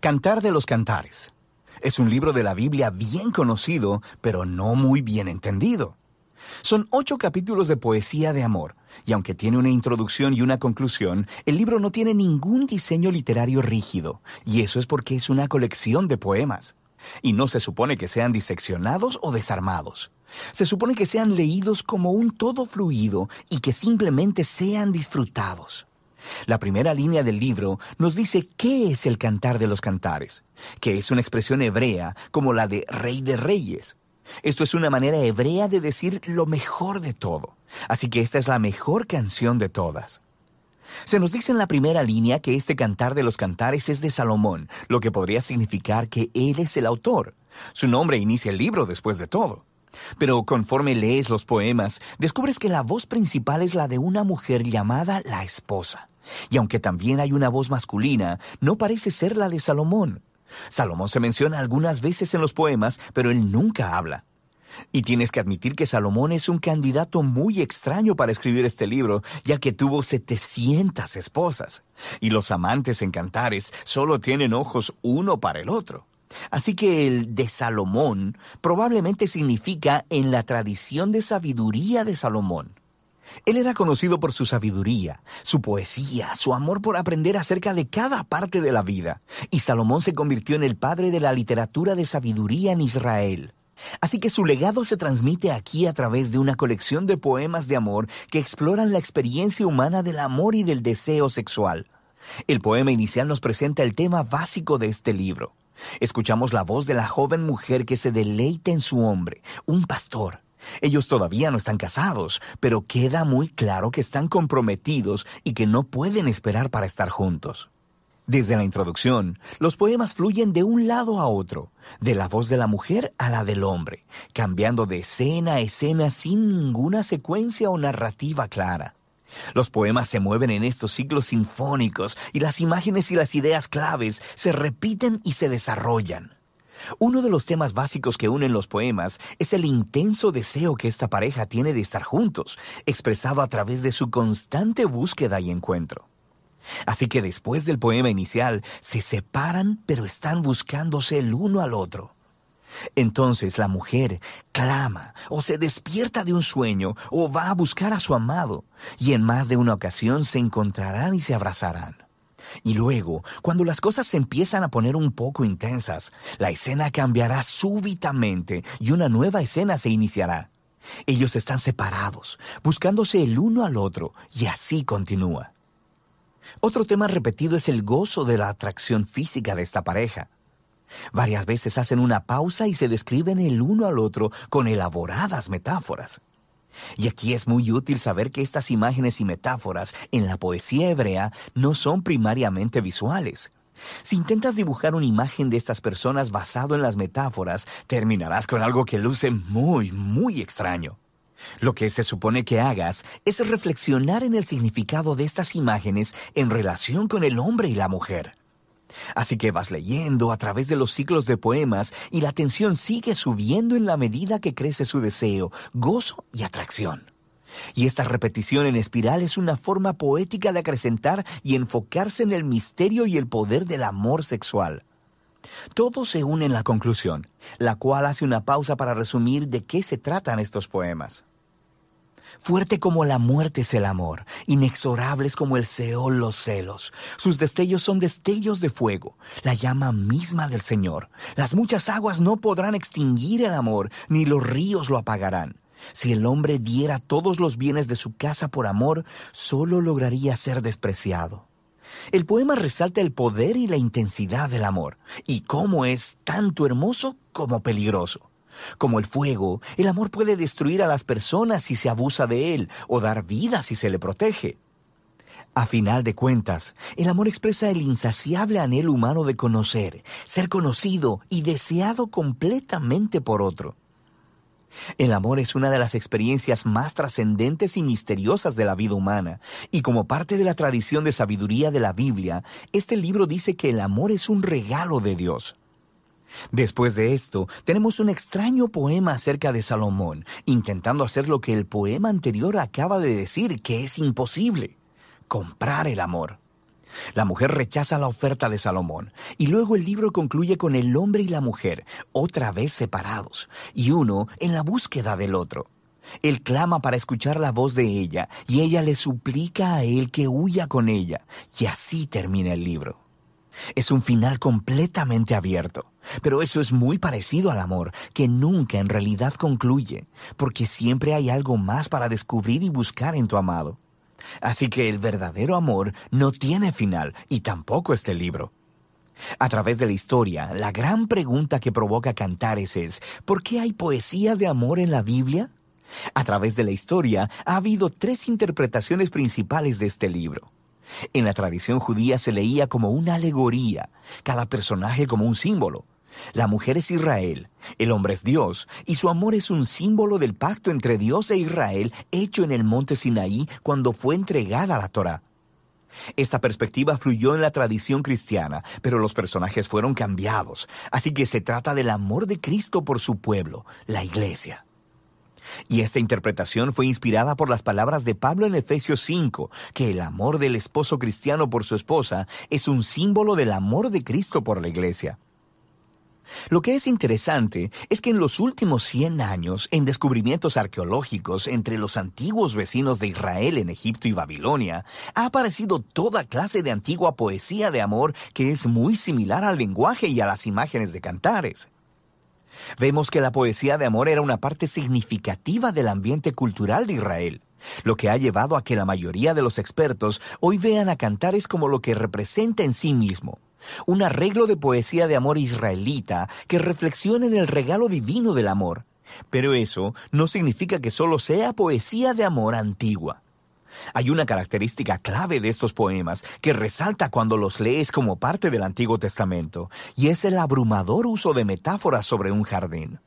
Cantar de los Cantares. Es un libro de la Biblia bien conocido, pero no muy bien entendido. Son ocho capítulos de poesía de amor, y aunque tiene una introducción y una conclusión, el libro no tiene ningún diseño literario rígido, y eso es porque es una colección de poemas. Y no se supone que sean diseccionados o desarmados. Se supone que sean leídos como un todo fluido y que simplemente sean disfrutados. La primera línea del libro nos dice qué es el cantar de los cantares, que es una expresión hebrea como la de rey de reyes. Esto es una manera hebrea de decir lo mejor de todo, así que esta es la mejor canción de todas. Se nos dice en la primera línea que este cantar de los cantares es de Salomón, lo que podría significar que él es el autor. Su nombre inicia el libro después de todo. Pero conforme lees los poemas, descubres que la voz principal es la de una mujer llamada la esposa. Y aunque también hay una voz masculina, no parece ser la de Salomón. Salomón se menciona algunas veces en los poemas, pero él nunca habla. Y tienes que admitir que Salomón es un candidato muy extraño para escribir este libro, ya que tuvo 700 esposas. Y los amantes en cantares solo tienen ojos uno para el otro. Así que el de Salomón probablemente significa en la tradición de sabiduría de Salomón. Él era conocido por su sabiduría, su poesía, su amor por aprender acerca de cada parte de la vida, y Salomón se convirtió en el padre de la literatura de sabiduría en Israel. Así que su legado se transmite aquí a través de una colección de poemas de amor que exploran la experiencia humana del amor y del deseo sexual. El poema inicial nos presenta el tema básico de este libro. Escuchamos la voz de la joven mujer que se deleita en su hombre, un pastor. Ellos todavía no están casados, pero queda muy claro que están comprometidos y que no pueden esperar para estar juntos. Desde la introducción, los poemas fluyen de un lado a otro, de la voz de la mujer a la del hombre, cambiando de escena a escena sin ninguna secuencia o narrativa clara. Los poemas se mueven en estos ciclos sinfónicos y las imágenes y las ideas claves se repiten y se desarrollan. Uno de los temas básicos que unen los poemas es el intenso deseo que esta pareja tiene de estar juntos, expresado a través de su constante búsqueda y encuentro. Así que después del poema inicial, se separan pero están buscándose el uno al otro. Entonces la mujer clama o se despierta de un sueño o va a buscar a su amado y en más de una ocasión se encontrarán y se abrazarán. Y luego, cuando las cosas se empiezan a poner un poco intensas, la escena cambiará súbitamente y una nueva escena se iniciará. Ellos están separados, buscándose el uno al otro, y así continúa. Otro tema repetido es el gozo de la atracción física de esta pareja. Varias veces hacen una pausa y se describen el uno al otro con elaboradas metáforas. Y aquí es muy útil saber que estas imágenes y metáforas en la poesía hebrea no son primariamente visuales. Si intentas dibujar una imagen de estas personas basado en las metáforas, terminarás con algo que luce muy, muy extraño. Lo que se supone que hagas es reflexionar en el significado de estas imágenes en relación con el hombre y la mujer. Así que vas leyendo a través de los ciclos de poemas y la tensión sigue subiendo en la medida que crece su deseo, gozo y atracción. Y esta repetición en espiral es una forma poética de acrecentar y enfocarse en el misterio y el poder del amor sexual. Todo se une en la conclusión, la cual hace una pausa para resumir de qué se tratan estos poemas. Fuerte como la muerte es el amor, inexorables como el Seol los celos. Sus destellos son destellos de fuego, la llama misma del Señor. Las muchas aguas no podrán extinguir el amor, ni los ríos lo apagarán. Si el hombre diera todos los bienes de su casa por amor, solo lograría ser despreciado. El poema resalta el poder y la intensidad del amor, y cómo es tanto hermoso como peligroso. Como el fuego, el amor puede destruir a las personas si se abusa de él o dar vida si se le protege. A final de cuentas, el amor expresa el insaciable anhelo humano de conocer, ser conocido y deseado completamente por otro. El amor es una de las experiencias más trascendentes y misteriosas de la vida humana, y como parte de la tradición de sabiduría de la Biblia, este libro dice que el amor es un regalo de Dios. Después de esto, tenemos un extraño poema acerca de Salomón, intentando hacer lo que el poema anterior acaba de decir que es imposible, comprar el amor. La mujer rechaza la oferta de Salomón y luego el libro concluye con el hombre y la mujer otra vez separados y uno en la búsqueda del otro. Él clama para escuchar la voz de ella y ella le suplica a él que huya con ella y así termina el libro. Es un final completamente abierto, pero eso es muy parecido al amor, que nunca en realidad concluye, porque siempre hay algo más para descubrir y buscar en tu amado. Así que el verdadero amor no tiene final y tampoco este libro. A través de la historia, la gran pregunta que provoca Cantares es, ¿por qué hay poesía de amor en la Biblia? A través de la historia ha habido tres interpretaciones principales de este libro. En la tradición judía se leía como una alegoría, cada personaje como un símbolo. La mujer es Israel, el hombre es Dios, y su amor es un símbolo del pacto entre Dios e Israel hecho en el monte Sinaí cuando fue entregada la Torá. Esta perspectiva fluyó en la tradición cristiana, pero los personajes fueron cambiados, así que se trata del amor de Cristo por su pueblo, la iglesia. Y esta interpretación fue inspirada por las palabras de Pablo en Efesios 5, que el amor del esposo cristiano por su esposa es un símbolo del amor de Cristo por la iglesia. Lo que es interesante es que en los últimos 100 años, en descubrimientos arqueológicos entre los antiguos vecinos de Israel en Egipto y Babilonia, ha aparecido toda clase de antigua poesía de amor que es muy similar al lenguaje y a las imágenes de cantares. Vemos que la poesía de amor era una parte significativa del ambiente cultural de Israel, lo que ha llevado a que la mayoría de los expertos hoy vean a Cantares como lo que representa en sí mismo, un arreglo de poesía de amor israelita que reflexiona en el regalo divino del amor. Pero eso no significa que solo sea poesía de amor antigua. Hay una característica clave de estos poemas que resalta cuando los lees como parte del Antiguo Testamento, y es el abrumador uso de metáforas sobre un jardín.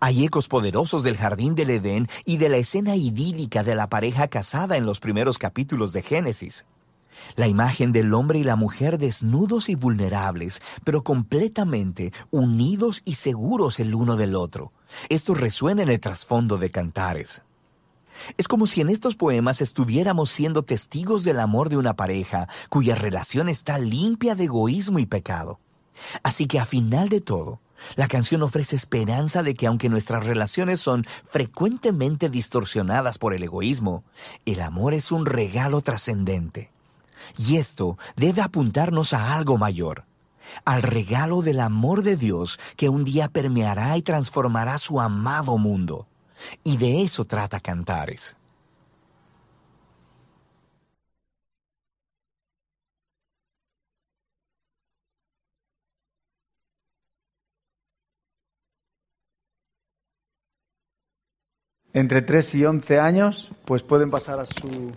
Hay ecos poderosos del jardín del Edén y de la escena idílica de la pareja casada en los primeros capítulos de Génesis. La imagen del hombre y la mujer desnudos y vulnerables, pero completamente unidos y seguros el uno del otro. Esto resuena en el trasfondo de Cantares. Es como si en estos poemas estuviéramos siendo testigos del amor de una pareja cuya relación está limpia de egoísmo y pecado. Así que a final de todo, la canción ofrece esperanza de que aunque nuestras relaciones son frecuentemente distorsionadas por el egoísmo, el amor es un regalo trascendente. Y esto debe apuntarnos a algo mayor, al regalo del amor de Dios que un día permeará y transformará su amado mundo. Y de eso trata Cantares. Entre 3 y 11 años, pues pueden pasar a su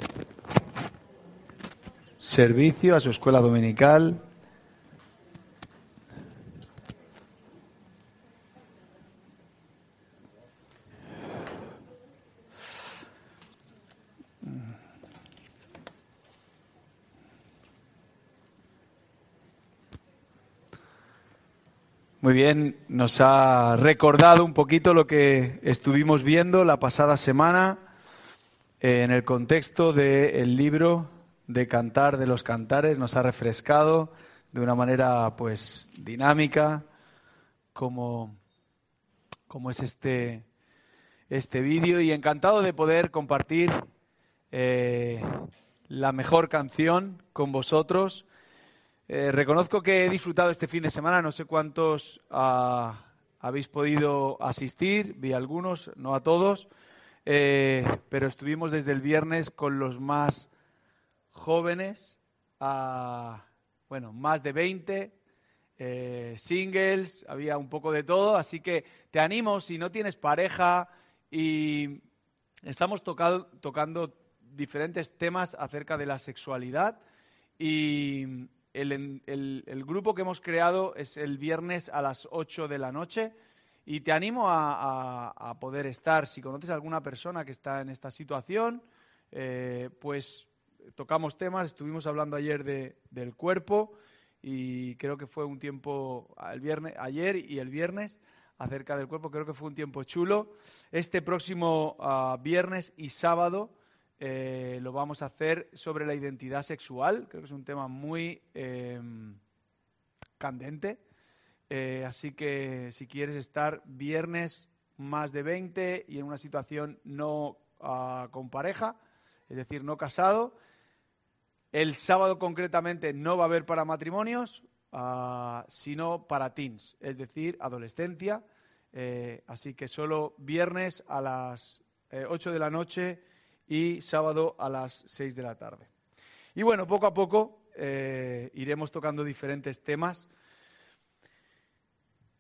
servicio, a su escuela dominical, Muy bien, nos ha recordado un poquito lo que estuvimos viendo la pasada semana eh, en el contexto del libro de Cantar de los Cantares. Nos ha refrescado de una manera pues dinámica como, como es este, este vídeo y encantado de poder compartir eh, la mejor canción con vosotros eh, reconozco que he disfrutado este fin de semana, no sé cuántos ah, habéis podido asistir, vi algunos, no a todos, eh, pero estuvimos desde el viernes con los más jóvenes, bueno, más de 20, eh, singles, había un poco de todo, así que te animo, si no tienes pareja y estamos tocando diferentes temas acerca de la sexualidad y el, grupo que hemos creado es el viernes a las 8 de la noche y te animo a, poder estar. Si conoces a alguna persona que está en esta situación, eh, pues tocamos temas. Estuvimos hablando ayer del cuerpo y creo que fue un tiempo el viernes, ayer y el viernes acerca del cuerpo. Creo que fue un tiempo chulo. Este próximo ah, viernes y sábado eh, lo vamos a hacer sobre la identidad sexual. Creo que es un tema muy em, candente. Eh, así que si quieres estar viernes más de 20 y en una situación no ah, con pareja, es decir, no casado, el sábado concretamente no va a haber para matrimonios, ah, sino para teens, es decir, adolescencia. Eh, así que solo viernes a las 8 eh, de la noche y sábado a las 6 de la tarde. Y bueno, poco a poco eh, iremos tocando diferentes temas.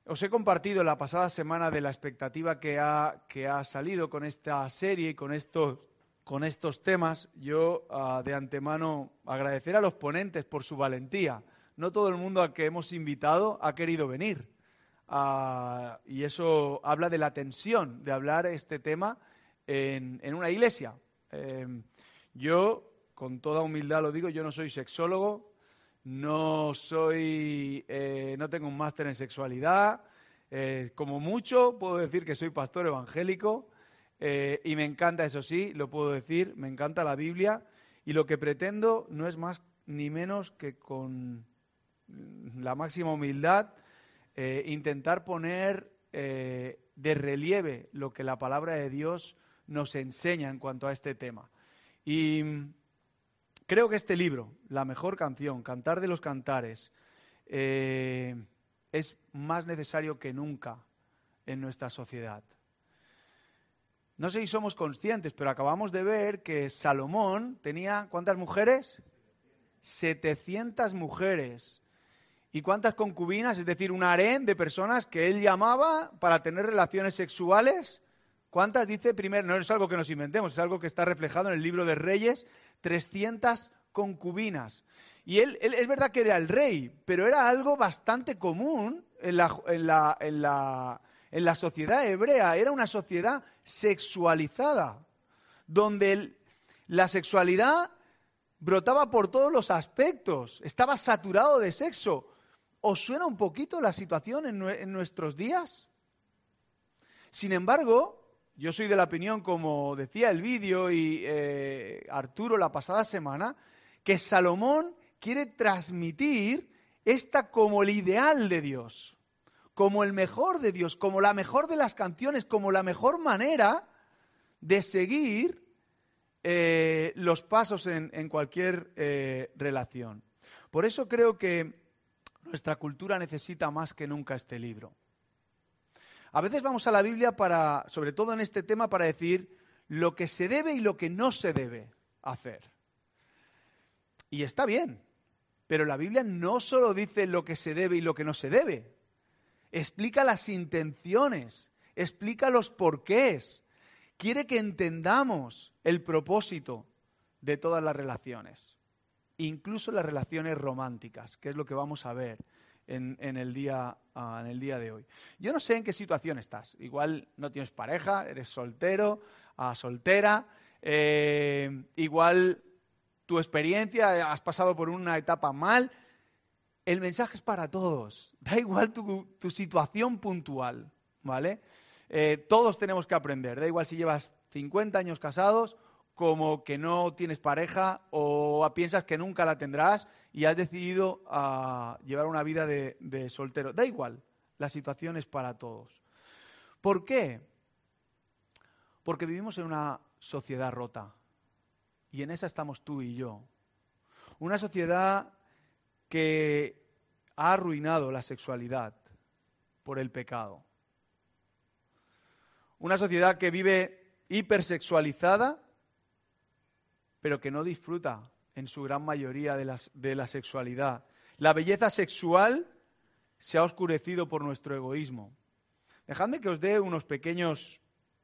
Os he compartido la pasada semana de la expectativa que ha, que ha salido con esta serie y con estos, con estos temas. Yo ah, de antemano agradecer a los ponentes por su valentía. No todo el mundo al que hemos invitado ha querido venir. Ah, y eso habla de la tensión de hablar este tema en, una iglesia. Em, yo, con toda humildad lo digo, yo no soy sexólogo, no soy, eh, no tengo un máster en sexualidad. Eh, como mucho puedo decir que soy pastor evangélico eh, y me encanta, eso sí, lo puedo decir, me encanta la Biblia y lo que pretendo no es más ni menos que con la máxima humildad intentar poner de relieve lo que la palabra de Dios nos enseña en cuanto a este tema. Y creo que este libro, La mejor canción, Cantar de los Cantares, eh, es más necesario que nunca en nuestra sociedad. No sé si somos conscientes, pero acabamos de ver que Salomón tenía, ¿cuántas mujeres? 700 mujeres. ¿Y cuántas concubinas? Es decir, un harén de personas que él llamaba para tener relaciones sexuales. ¿Cuántas dice primero? No es algo que nos inventemos, es algo que está reflejado en el libro de Reyes. 300 concubinas. Y él, es verdad que era el rey, pero era algo bastante común en la, en la sociedad hebrea. Era una sociedad sexualizada, donde la sexualidad brotaba por todos los aspectos, estaba saturado de sexo. ¿Os suena un poquito la situación en, nuestros días? Sin embargo, yo soy de la opinión, como decía el vídeo y eh, Arturo la pasada semana, que Salomón quiere transmitir esta como el ideal de Dios, como el mejor de Dios, como la mejor de las canciones, como la mejor manera de seguir eh, los pasos en, cualquier eh, relación. Por eso creo que nuestra cultura necesita más que nunca este libro. A veces vamos a la Biblia para, sobre todo en este tema, para decir lo que se debe y lo que no se debe hacer. Y está bien, pero la Biblia no solo dice lo que se debe y lo que no se debe, explica las intenciones, explica los porqués, quiere que entendamos el propósito de todas las relaciones incluso las relaciones románticas, que es lo que vamos a ver en, el, día, ah, en el día de hoy. Yo no sé en qué situación estás. Igual no tienes pareja, eres soltero, uh, soltera. Eh, igual tu experiencia, has pasado por una etapa mal. El mensaje es para todos. Da igual tu, situación puntual, ¿vale? Eh, todos tenemos que aprender. Da igual si llevas 50 años casados como que no tienes pareja o piensas que nunca la tendrás y has decidido ah, llevar una vida de, de soltero. Da igual, la situación es para todos. ¿Por qué? Porque vivimos en una sociedad rota y en esa estamos tú y yo. Una sociedad que ha arruinado la sexualidad por el pecado. Una sociedad que vive hipersexualizada pero que no disfruta en su gran mayoría de, la sexualidad. La belleza sexual se ha oscurecido por nuestro egoísmo. Dejadme que os dé unos pequeños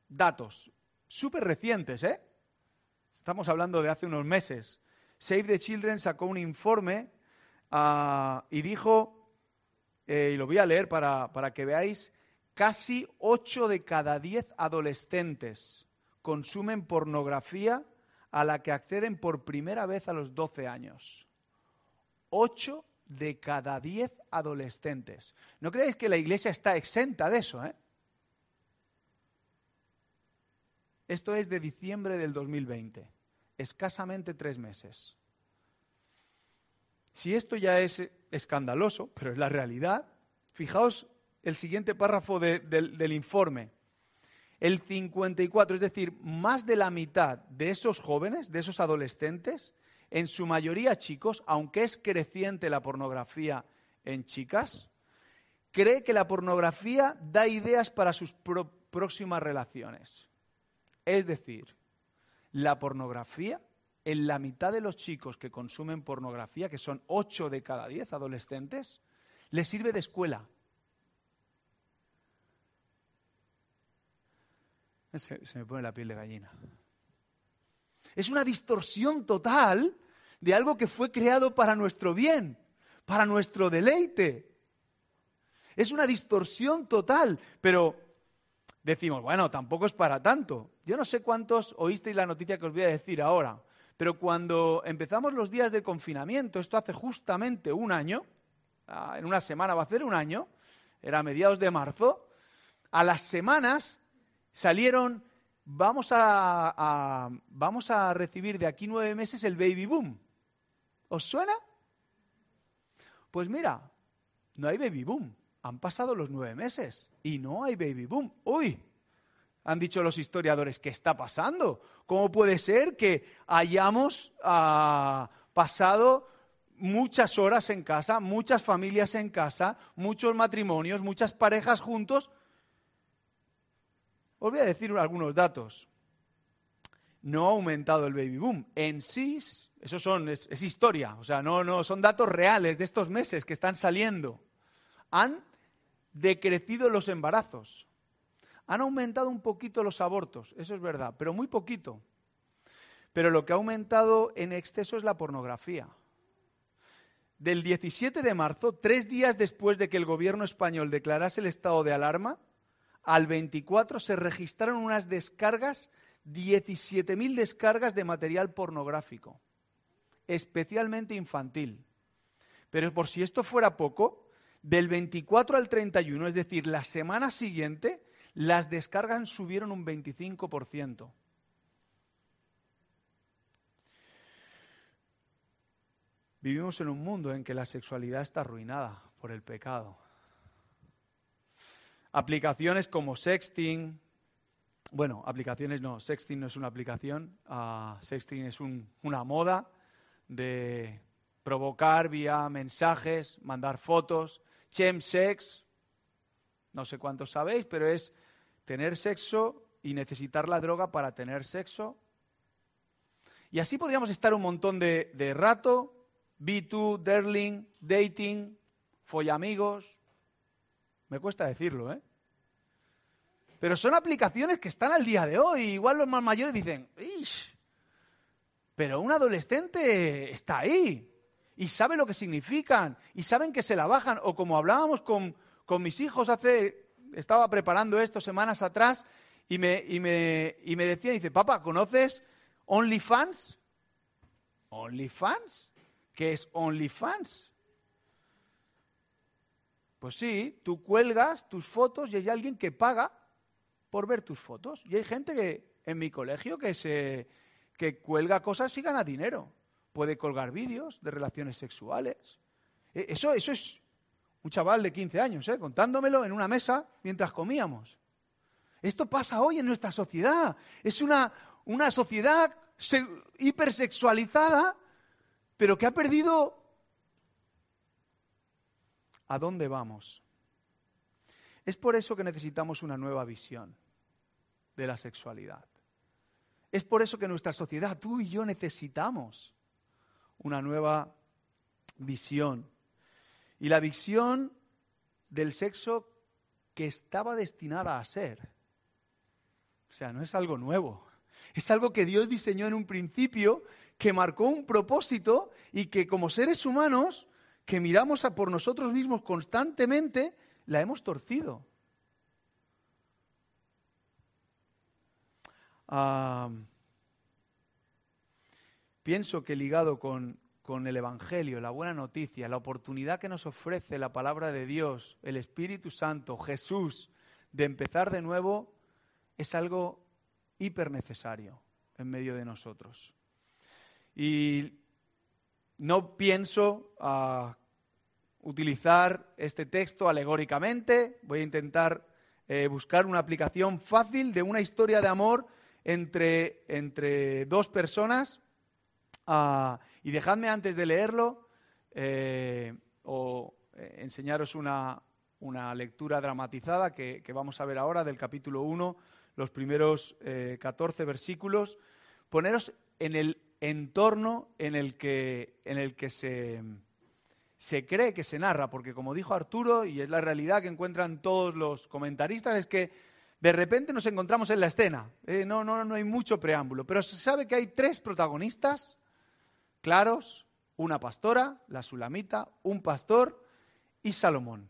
datos, súper recientes, ¿eh? Estamos hablando de hace unos meses. Save the Children sacó un informe ah, y dijo, eh, y lo voy a leer para, para que veáis, casi 8 de cada 10 adolescentes consumen pornografía a la que acceden por primera vez a los 12 años. Ocho de cada diez adolescentes. No creéis que la iglesia está exenta de eso, ¿eh? Esto es de diciembre del 2020. escasamente tres meses. Si esto ya es escandaloso, pero es la realidad, fijaos el siguiente párrafo del informe. El 54, es decir, más de la mitad de esos jóvenes, de esos adolescentes, en su mayoría chicos, aunque es creciente la pornografía en chicas, cree que la pornografía da ideas para sus próximas relaciones. Es decir, la pornografía, en la mitad de los chicos que consumen pornografía, que son 8 de cada 10 adolescentes, les sirve de escuela. Se, me pone la piel de gallina. Es una distorsión total de algo que fue creado para nuestro bien, para nuestro deleite. Es una distorsión total, pero decimos, bueno, tampoco es para tanto. Yo no sé cuántos oísteis la noticia que os voy a decir ahora, pero cuando empezamos los días de confinamiento, esto hace justamente un año, ah, en una semana va a ser un año, era mediados de marzo, a las semanas salieron, vamos a, vamos a recibir de aquí nueve meses el baby boom. ¿Os suena? Pues mira, no hay baby boom. Han pasado los nueve meses y no hay baby boom. ¡Uy! Han dicho los historiadores, ¿qué está pasando? ¿Cómo puede ser que hayamos ah, pasado muchas horas en casa, muchas familias en casa, muchos matrimonios, muchas parejas juntos? Os voy a decir algunos datos. No ha aumentado el baby boom. En sí, eso son, es, es historia, o sea, no, no, son datos reales de estos meses que están saliendo. Han decrecido los embarazos. Han aumentado un poquito los abortos, eso es verdad, pero muy poquito. Pero lo que ha aumentado en exceso es la pornografía. Del 17 de marzo, tres días después de que el gobierno español declarase el estado de alarma, al 24 se registraron unas descargas, 17.000 descargas de material pornográfico, especialmente infantil. Pero por si esto fuera poco, del 24 al 31, es decir, la semana siguiente, las descargas subieron un 25%. Vivimos en un mundo en que la sexualidad está arruinada por el pecado. Aplicaciones como sexting, bueno, aplicaciones no, sexting no es una aplicación, uh, sexting es una moda de provocar vía mensajes, mandar fotos, chemsex, no sé cuántos sabéis, pero es tener sexo y necesitar la droga para tener sexo. Y así podríamos estar un montón de, de rato, B2, Derling, dating, follamigos. Me cuesta decirlo, ¿eh? Pero son aplicaciones que están al día de hoy. Igual los más mayores dicen, ¡Ish! Pero un adolescente está ahí y sabe lo que significan y saben que se la bajan. O como hablábamos con, con mis hijos hace, estaba preparando esto semanas atrás y me, y me, y me decía, dice, papá, ¿conoces OnlyFans? ¿OnlyFans? ¿Qué es OnlyFans? Pues sí, tú cuelgas tus fotos y hay alguien que paga por ver tus fotos. Y hay gente que en mi colegio que se que cuelga cosas y gana dinero puede colgar vídeos de relaciones sexuales. E, eso, eso es un chaval de 15 años, ¿eh? contándomelo en una mesa mientras comíamos. Esto pasa hoy en nuestra sociedad. Es una, una sociedad hipersexualizada, pero que ha perdido... ¿A dónde vamos? Es por eso que necesitamos una nueva visión de la sexualidad. Es por eso que nuestra sociedad, tú y yo necesitamos una nueva visión. Y la visión del sexo que estaba destinada a ser. O sea, no es algo nuevo. Es algo que Dios diseñó en un principio, que marcó un propósito y que como seres humanos que miramos a por nosotros mismos constantemente, la hemos torcido. Ah, Pienso que ligado con, el Evangelio, la buena noticia, la oportunidad que nos ofrece la palabra de Dios, el Espíritu Santo, Jesús, de empezar de nuevo, es algo hiper necesario en medio de nosotros. y no pienso ah, utilizar este texto alegóricamente, voy a intentar eh, buscar una aplicación fácil de una historia de amor entre, entre dos personas. Ah, y dejadme antes de leerlo eh, o eh, enseñaros una, una lectura dramatizada que, vamos a ver ahora del capítulo 1, los primeros 14 versículos. Poneros en el entorno en el que, en el que se, se cree que se narra, porque como dijo Arturo, y es la realidad que encuentran todos los comentaristas, es que de repente nos encontramos en la escena. Eh, no, no, no hay mucho preámbulo, pero se sabe que hay tres protagonistas claros, una pastora, la Sulamita, un pastor y Salomón.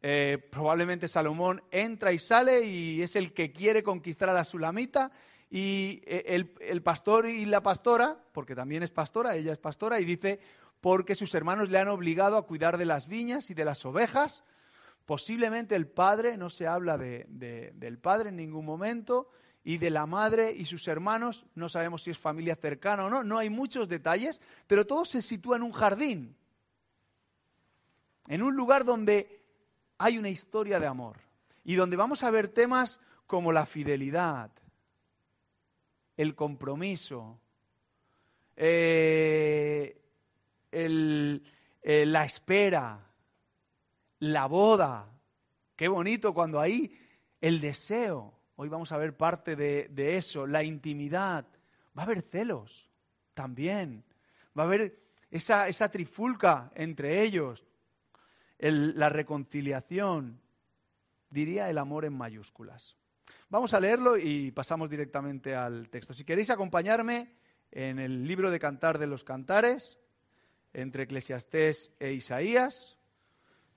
Eh, probablemente Salomón entra y sale y es el que quiere conquistar a la Sulamita y eh, el, pastor y la pastora, porque también es pastora, ella es pastora, y dice, porque sus hermanos le han obligado a cuidar de las viñas y de las ovejas. Posiblemente el padre, no se habla del padre en ningún momento, y de la madre y sus hermanos, no sabemos si es familia cercana o no, no hay muchos detalles, pero todo se sitúa en un jardín, en un lugar donde hay una historia de amor y donde vamos a ver temas como la fidelidad, el compromiso, eh, eh, la espera, la boda. Qué bonito cuando hay el deseo. Hoy vamos a ver parte de, eso, la intimidad. Va a haber celos también. Va a haber esa, esa trifulca entre ellos. la reconciliación. Diría el amor en mayúsculas. Vamos a leerlo y pasamos directamente al texto. Si queréis acompañarme en el libro de Cantar de los Cantares, entre Eclesiastés e Isaías,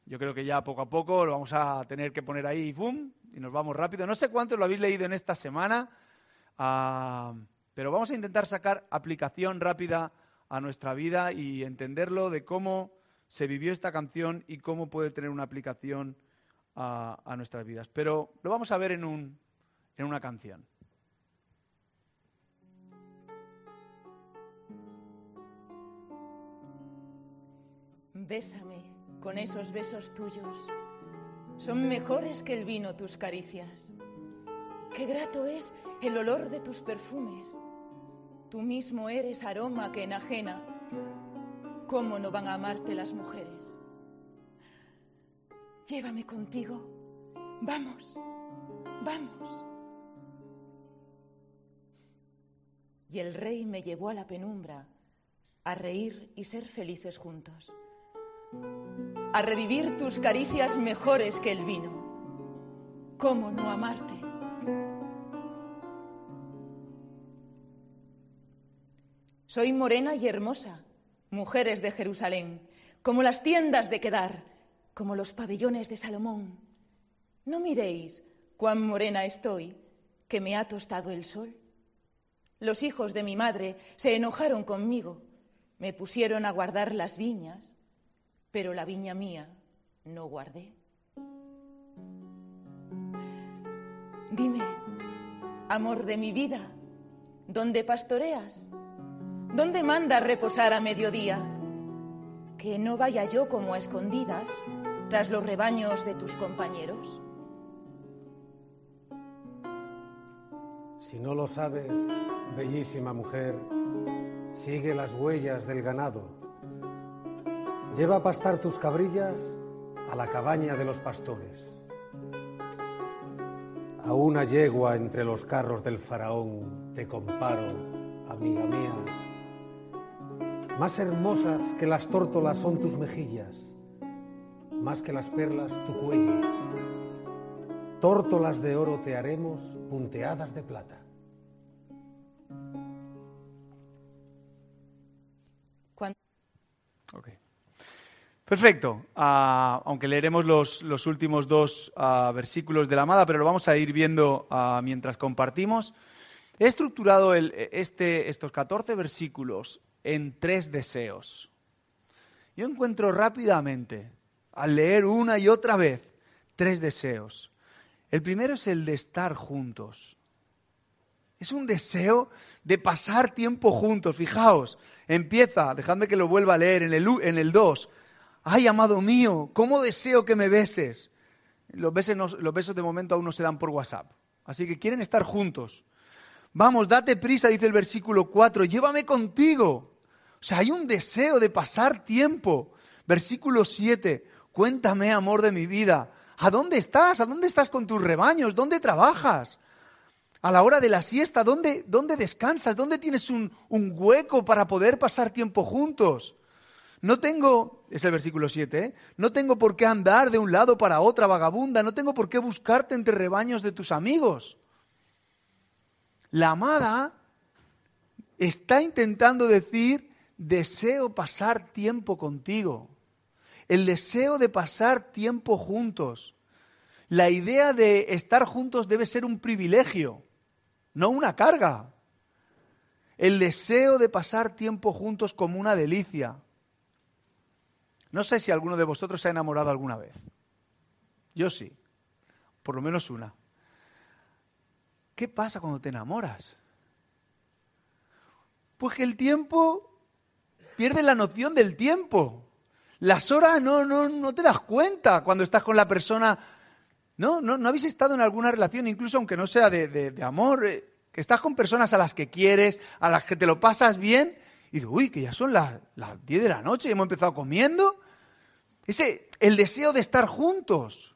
yo creo que ya poco a poco lo vamos a tener que poner ahí, ¡bum! Y nos vamos rápido. No sé cuántos lo habéis leído en esta semana, ah, pero vamos a intentar sacar aplicación rápida a nuestra vida y entenderlo de cómo se vivió esta canción y cómo puede tener una aplicación a, a nuestras vidas. Pero lo vamos a ver en un, en una canción. Bésame con esos besos tuyos. Son mejores que el vino tus caricias. Qué grato es el olor de tus perfumes. Tú mismo eres aroma que enajena. ¿Cómo no van a amarte las mujeres? Llévame contigo. Vamos, vamos. y el rey me llevó a la penumbra, a reír y ser felices juntos, a revivir tus caricias mejores que el vino. ¿Cómo no amarte? Soy morena y hermosa, mujeres de Jerusalén, como las tiendas de Kedar, como los pabellones de Salomón. No miréis cuán morena estoy, que me ha tostado el sol. Los hijos de mi madre se enojaron conmigo, me pusieron a guardar las viñas, pero la viña mía no guardé. Dime, amor de mi vida, ¿dónde pastoreas? ¿Dónde mandas reposar a mediodía? Que no vaya yo como a escondidas tras los rebaños de tus compañeros. Si no lo sabes, bellísima mujer, sigue las huellas del ganado. Lleva a pastar tus cabrillas a la cabaña de los pastores. A una yegua entre los carros del faraón te comparo, amiga mía. Más hermosas que las tórtolas son tus mejillas, más que las perlas tu cuello Tórtolas de oro te haremos, punteadas de plata. Perfecto. Ah, aunque leeremos los, últimos dos ah, versículos de la amada, pero lo vamos a ir viendo ah, mientras compartimos. He estructurado este, estos 14 versículos en tres deseos. Yo encuentro rápidamente, al leer una y otra vez, tres deseos. El primero es el de estar juntos. Es un deseo de pasar tiempo juntos. Fijaos, empieza, dejadme que lo vuelva a leer en el, en el 2. Ay, amado mío, ¿cómo deseo que me beses? Los besos, los besos de momento aún no se dan por WhatsApp. Así que quieren estar juntos. Vamos, date prisa, dice el versículo 4, llévame contigo. O sea, hay un deseo de pasar tiempo. Versículo 7, cuéntame, amor de mi vida, ¿a dónde estás? ¿A dónde estás con tus rebaños? ¿Dónde trabajas? A la hora de la siesta, ¿dónde, dónde descansas? ¿Dónde tienes un, un, hueco para poder pasar tiempo juntos? No tengo, es el versículo 7, ¿eh? no tengo por qué andar de un lado para otra vagabunda, no tengo por qué buscarte entre rebaños de tus amigos. La amada está intentando decir, deseo pasar tiempo contigo. El deseo de pasar tiempo juntos. La idea de estar juntos debe ser un privilegio, no una carga. El deseo de pasar tiempo juntos como una delicia. No sé si alguno de vosotros se ha enamorado alguna vez. Yo sí, por lo menos una. ¿Qué pasa cuando te enamoras? Pues que el tiempo pierde la noción del tiempo. Las horas no, no, no te das cuenta cuando estás con la persona. No, no, no habéis estado en alguna relación, incluso aunque no sea de, de, amor, eh, que estás con personas a las que quieres, a las que te lo pasas bien, y dices, uy, que ya son las, las 10 de la noche y hemos empezado comiendo. Ese, el deseo de estar juntos,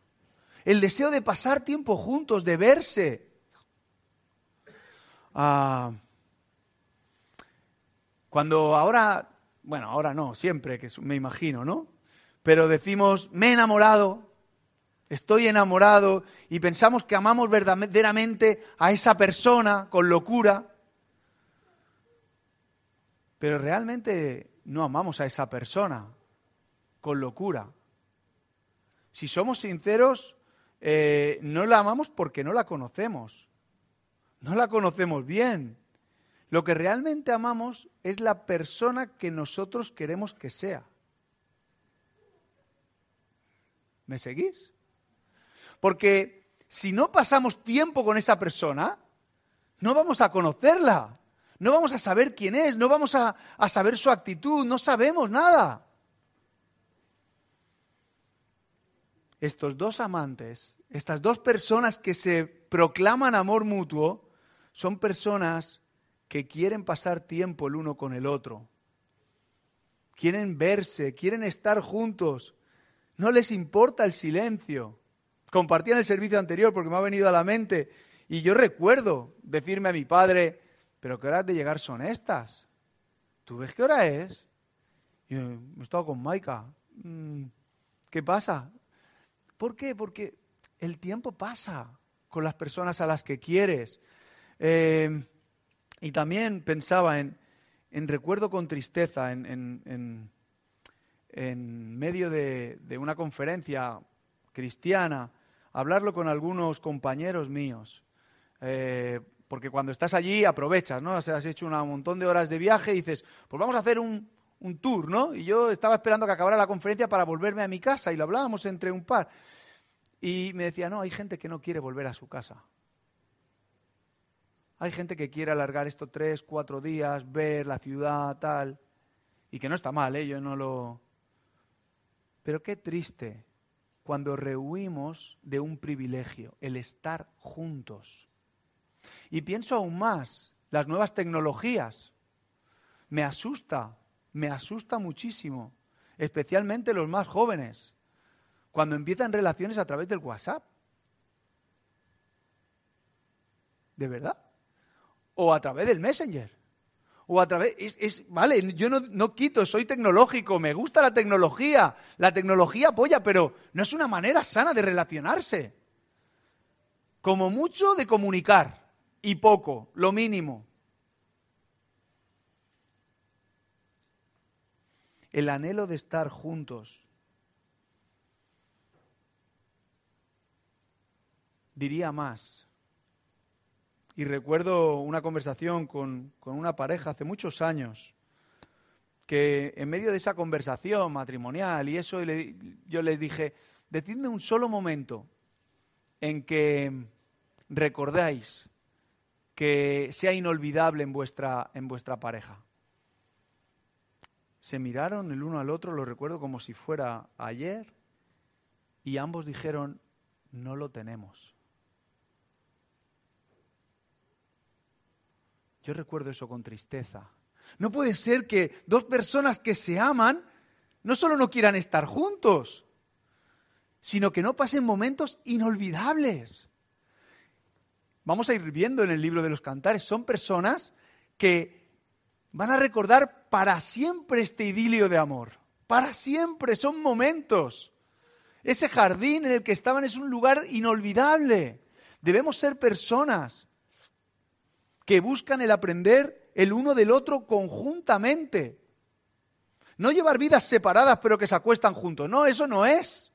el deseo de pasar tiempo juntos, de verse, Ah, cuando ahora, bueno, ahora no, siempre, que me imagino, ¿no? Pero decimos, me he enamorado, estoy enamorado, y pensamos que amamos verdaderamente a esa persona con locura, pero realmente no amamos a esa persona con locura. Si somos sinceros, eh, no la amamos porque no la conocemos. No la conocemos bien. Lo que realmente amamos es la persona que nosotros queremos que sea. ¿Me seguís? Porque si no pasamos tiempo con esa persona, no vamos a conocerla, no vamos a saber quién es, no vamos a, a saber su actitud, no sabemos nada. Estos dos amantes, estas dos personas que se proclaman amor mutuo, son personas que quieren pasar tiempo el uno con el otro. Quieren verse, quieren estar juntos. No les importa el silencio. Compartían el servicio anterior porque me ha venido a la mente. Y yo recuerdo decirme a mi padre, pero ¿qué horas de llegar son estas? ¿Tú ves qué hora es? Y he estado con Maika. Mm, ¿Qué pasa? ¿Por qué? Porque el tiempo pasa con las personas a las que quieres. Eh, y también pensaba en, recuerdo con tristeza, en, medio de, una conferencia cristiana, hablarlo con algunos compañeros míos. Eh, porque cuando estás allí aprovechas, ¿no? has hecho un montón de horas de viaje y dices, pues vamos a hacer un, un tour, ¿no? Y yo estaba esperando que acabara la conferencia para volverme a mi casa y lo hablábamos entre un par. Y me decía, no, hay gente que no quiere volver a su casa. Hay gente que quiere alargar esto tres, cuatro días, ver la ciudad, tal. Y que no está mal, ¿eh? yo no lo... Pero qué triste cuando rehuimos de un privilegio, el estar juntos. Y pienso aún más, las nuevas tecnologías. Me asusta, me asusta muchísimo, especialmente los más jóvenes, cuando empiezan relaciones a través del WhatsApp. ¿De verdad? o a través del Messenger. O a través, es, vale, yo no, no, quito, soy tecnológico, me gusta la tecnología, la tecnología apoya, pero no es una manera sana de relacionarse. Como mucho de comunicar, y poco, lo mínimo. El anhelo de estar juntos. Diría más, y recuerdo una conversación con, una pareja hace muchos años, que en medio de esa conversación matrimonial y eso, yo les dije, decidme un solo momento en que recordáis que sea inolvidable en vuestra, en vuestra pareja? Se miraron el uno al otro, lo recuerdo como si fuera ayer, y ambos dijeron, no lo tenemos. Yo recuerdo eso con tristeza. No puede ser que dos personas que se aman no solo no quieran estar juntos, sino que no pasen momentos inolvidables. Vamos a ir viendo en el libro de los cantares, son personas que van a recordar para siempre este idilio de amor. Para siempre, son momentos. Ese jardín en el que estaban es un lugar inolvidable. Debemos ser personas que buscan el aprender el uno del otro conjuntamente. No llevar vidas separadas pero que se acuestan juntos. No, eso no es.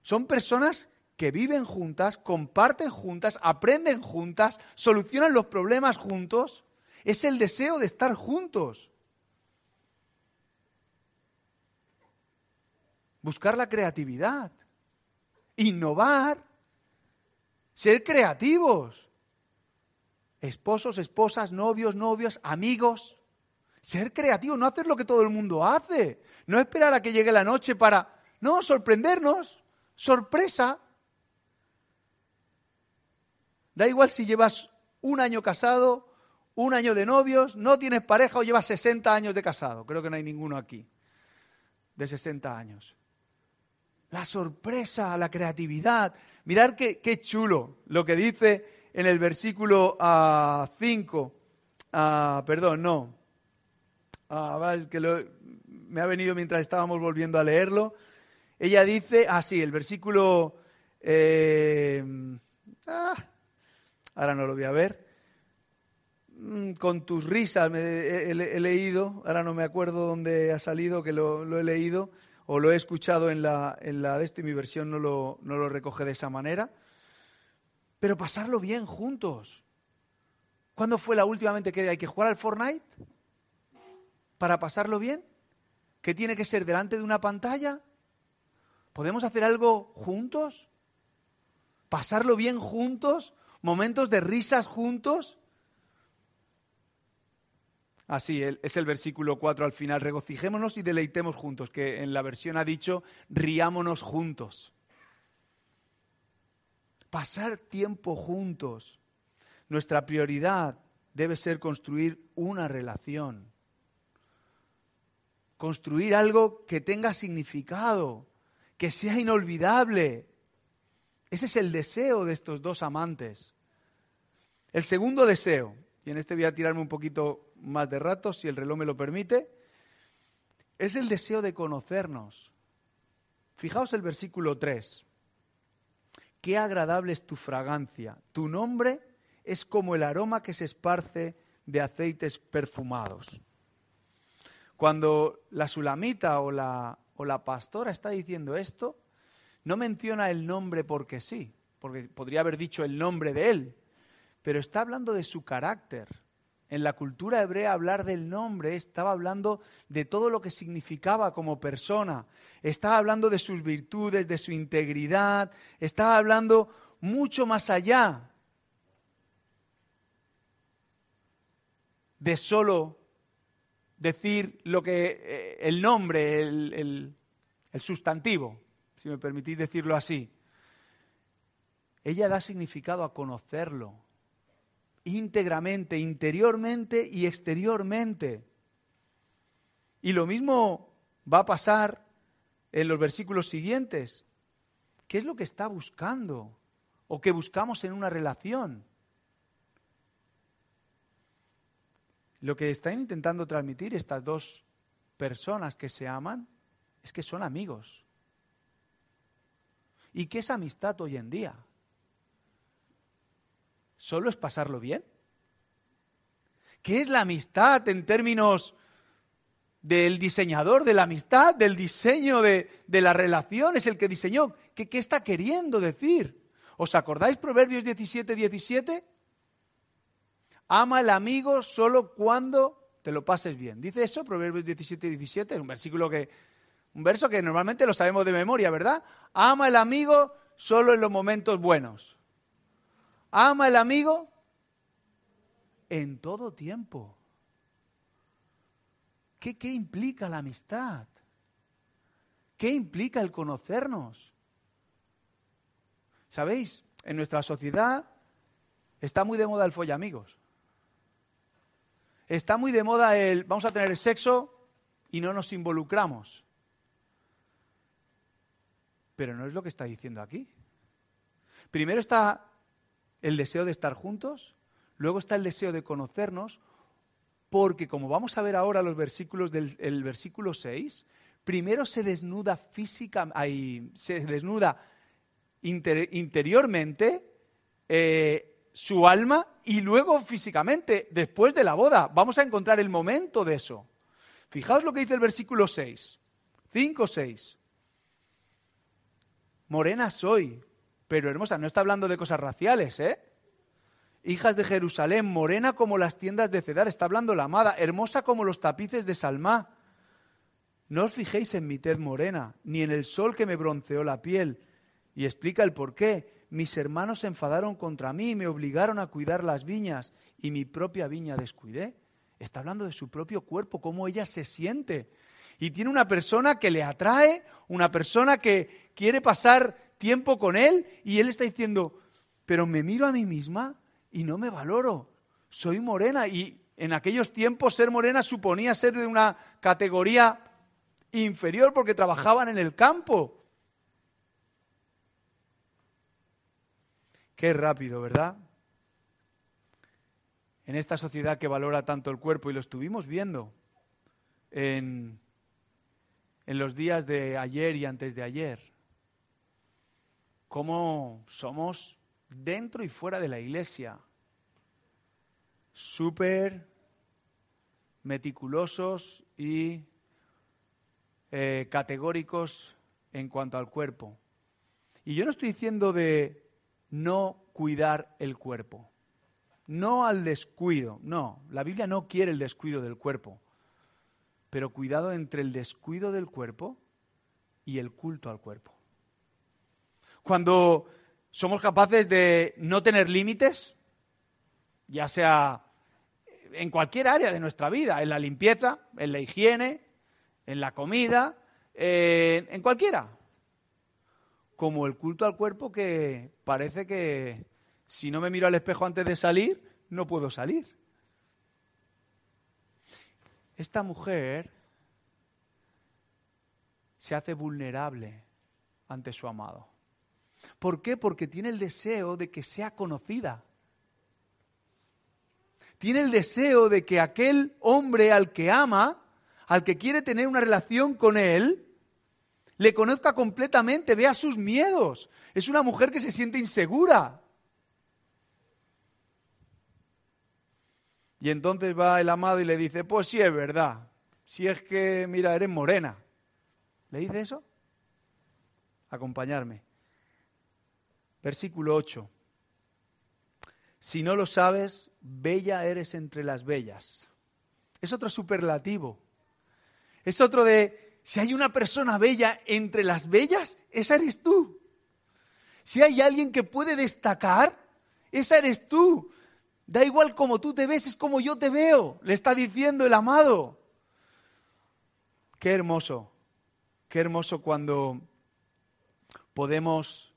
Son personas que viven juntas, comparten juntas, aprenden juntas, solucionan los problemas juntos. Es el deseo de estar juntos. Buscar la creatividad, innovar, ser creativos. Esposos, esposas, novios, novias, amigos. Ser creativos, no hacer lo que todo el mundo hace. No esperar a que llegue la noche para, no, sorprendernos. Sorpresa. Da igual si llevas un año casado, un año de novios, no tienes pareja o llevas 60 años de casado. Creo que no hay ninguno aquí de 60 años. La sorpresa, la creatividad. Mirar qué, chulo lo que dice en el versículo 5. Ah, ah, perdón, no. Ah, que me ha venido mientras estábamos volviendo a leerlo. Ella dice, ah, sí, el versículo... Eh, ahora no lo voy a ver. Mm, con tus risas he, leído, ahora no me acuerdo dónde ha salido, que lo, he leído o lo he escuchado en la, en la de esto y mi versión no lo, no lo recoge de esa manera. Pero pasarlo bien juntos. ¿Cuándo fue la última vez que hay que jugar al Fortnite? ¿Para pasarlo bien? ¿Qué tiene que ser delante de una pantalla? ¿Podemos hacer algo juntos? ¿Pasarlo bien juntos? ¿Momentos de risas juntos? Así es el versículo 4 al final. Regocijémonos y deleitemos juntos, que en la versión ha dicho riámonos juntos. Pasar tiempo juntos. Nuestra prioridad debe ser construir una relación. Construir algo que tenga significado, que sea inolvidable. Ese es el deseo de estos dos amantes. El segundo deseo, y en este voy a tirarme un poquito más de rato, si el reloj me lo permite, es el deseo de conocernos. Fijaos el versículo 3. Qué agradable es tu fragancia. Tu nombre es como el aroma que se esparce de aceites perfumados. Cuando la sulamita o la, o la pastora está diciendo esto, no menciona el nombre porque sí, porque podría haber dicho el nombre de él, pero está hablando de su carácter, en la cultura hebrea hablar del nombre estaba hablando de todo lo que significaba como persona, estaba hablando de sus virtudes, de su integridad, estaba hablando mucho más allá de solo decir lo que eh, el nombre, el, el sustantivo, si me permitís decirlo así. Ella da significado a conocerlo, íntegramente, interiormente y exteriormente. Y lo mismo va a pasar en los versículos siguientes. ¿Qué es lo que está buscando o que buscamos en una relación? Lo que están intentando transmitir estas dos personas que se aman es que son amigos. ¿Y qué es amistad hoy en día? ¿Solo es pasarlo bien? ¿Qué es la amistad en términos del diseñador de la amistad, del diseño de, la relación? Es el que diseñó. ¿Qué, ¿Qué, está queriendo decir? ¿Os acordáis Proverbios 17, 17? Ama al amigo solo cuando te lo pases bien. ¿Dice eso Proverbios 17, 17? Es un versículo que, un verso que normalmente lo sabemos de memoria, ¿verdad? Ama al amigo solo en los momentos buenos. Ama el amigo en todo tiempo. ¿Qué, ¿Qué, implica la amistad? ¿Qué implica el conocernos? ¿Sabéis? En nuestra sociedad está muy de moda el follamigos. Está muy de moda el vamos a tener sexo y no nos involucramos. Pero no es lo que está diciendo aquí. Primero está el deseo de estar juntos, luego está el deseo de conocernos, porque como vamos a ver ahora los versículos del versículo 6, primero se desnuda física, se desnuda interiormente eh, su alma y luego físicamente, después de la boda. Vamos a encontrar el momento de eso. Fijaos lo que dice el versículo 6, 5, 6. Morena soy, pero hermosa, no está hablando de cosas raciales, ¿eh? Hijas de Jerusalén, morena como las tiendas de Cedar, está hablando la amada, hermosa como los tapices de Salmá. No os fijéis en mi tez morena, ni en el sol que me bronceó la piel. Y explica el por qué. Mis hermanos se enfadaron contra mí y me obligaron a cuidar las viñas, y mi propia viña descuidé. Está hablando de su propio cuerpo, cómo ella se siente. Y tiene una persona que le atrae, una persona que quiere pasar tiempo con Él y Él está diciendo, pero me miro a mí misma y no me valoro. Soy morena y en aquellos tiempos ser morena suponía ser de una categoría inferior porque trabajaban en el campo. Qué rápido, ¿verdad? En esta sociedad que valora tanto el cuerpo y lo estuvimos viendo en, en los días de ayer y antes de ayer. Cómo somos dentro y fuera de la iglesia, súper meticulosos y eh, categóricos en cuanto al cuerpo. Y yo no estoy diciendo de no cuidar el cuerpo, no al descuido, no, la Biblia no quiere el descuido del cuerpo, pero cuidado entre el descuido del cuerpo y el culto al cuerpo cuando somos capaces de no tener límites, ya sea en cualquier área de nuestra vida, en la limpieza, en la higiene, en la comida, en cualquiera. Como el culto al cuerpo que parece que si no me miro al espejo antes de salir, no puedo salir. Esta mujer se hace vulnerable ante su amado. ¿Por qué? Porque tiene el deseo de que sea conocida. Tiene el deseo de que aquel hombre al que ama, al que quiere tener una relación con él, le conozca completamente, vea sus miedos. Es una mujer que se siente insegura. Y entonces va el amado y le dice, pues sí es verdad, si es que, mira, eres morena. ¿Le dice eso? Acompañarme. Versículo 8. Si no lo sabes, bella eres entre las bellas. Es otro superlativo. Es otro de, si hay una persona bella entre las bellas, esa eres tú. Si hay alguien que puede destacar, esa eres tú. Da igual como tú te ves, es como yo te veo, le está diciendo el amado. Qué hermoso, qué hermoso cuando podemos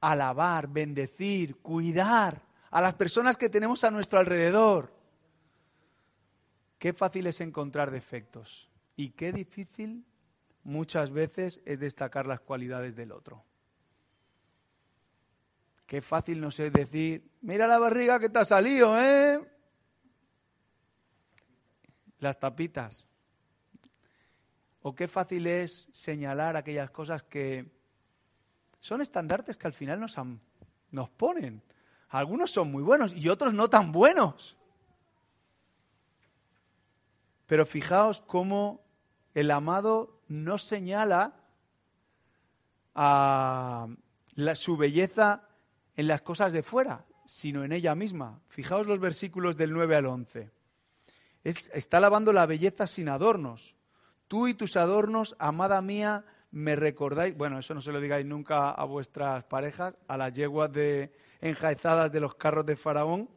alabar, bendecir, cuidar a las personas que tenemos a nuestro alrededor. Qué fácil es encontrar defectos y qué difícil muchas veces es destacar las cualidades del otro. Qué fácil no es decir, mira la barriga que te ha salido, ¿eh? Las tapitas. O qué fácil es señalar aquellas cosas que son estandartes que al final nos, nos ponen. Algunos son muy buenos y otros no tan buenos. Pero fijaos cómo el amado no señala a su belleza en las cosas de fuera, sino en ella misma. Fijaos los versículos del 9 al 11. está lavando la belleza sin adornos. Tú y tus adornos, amada mía, me recordáis, bueno, eso no se lo digáis nunca a vuestras parejas, a las yeguas de, enjaizadas de los carros de Faraón.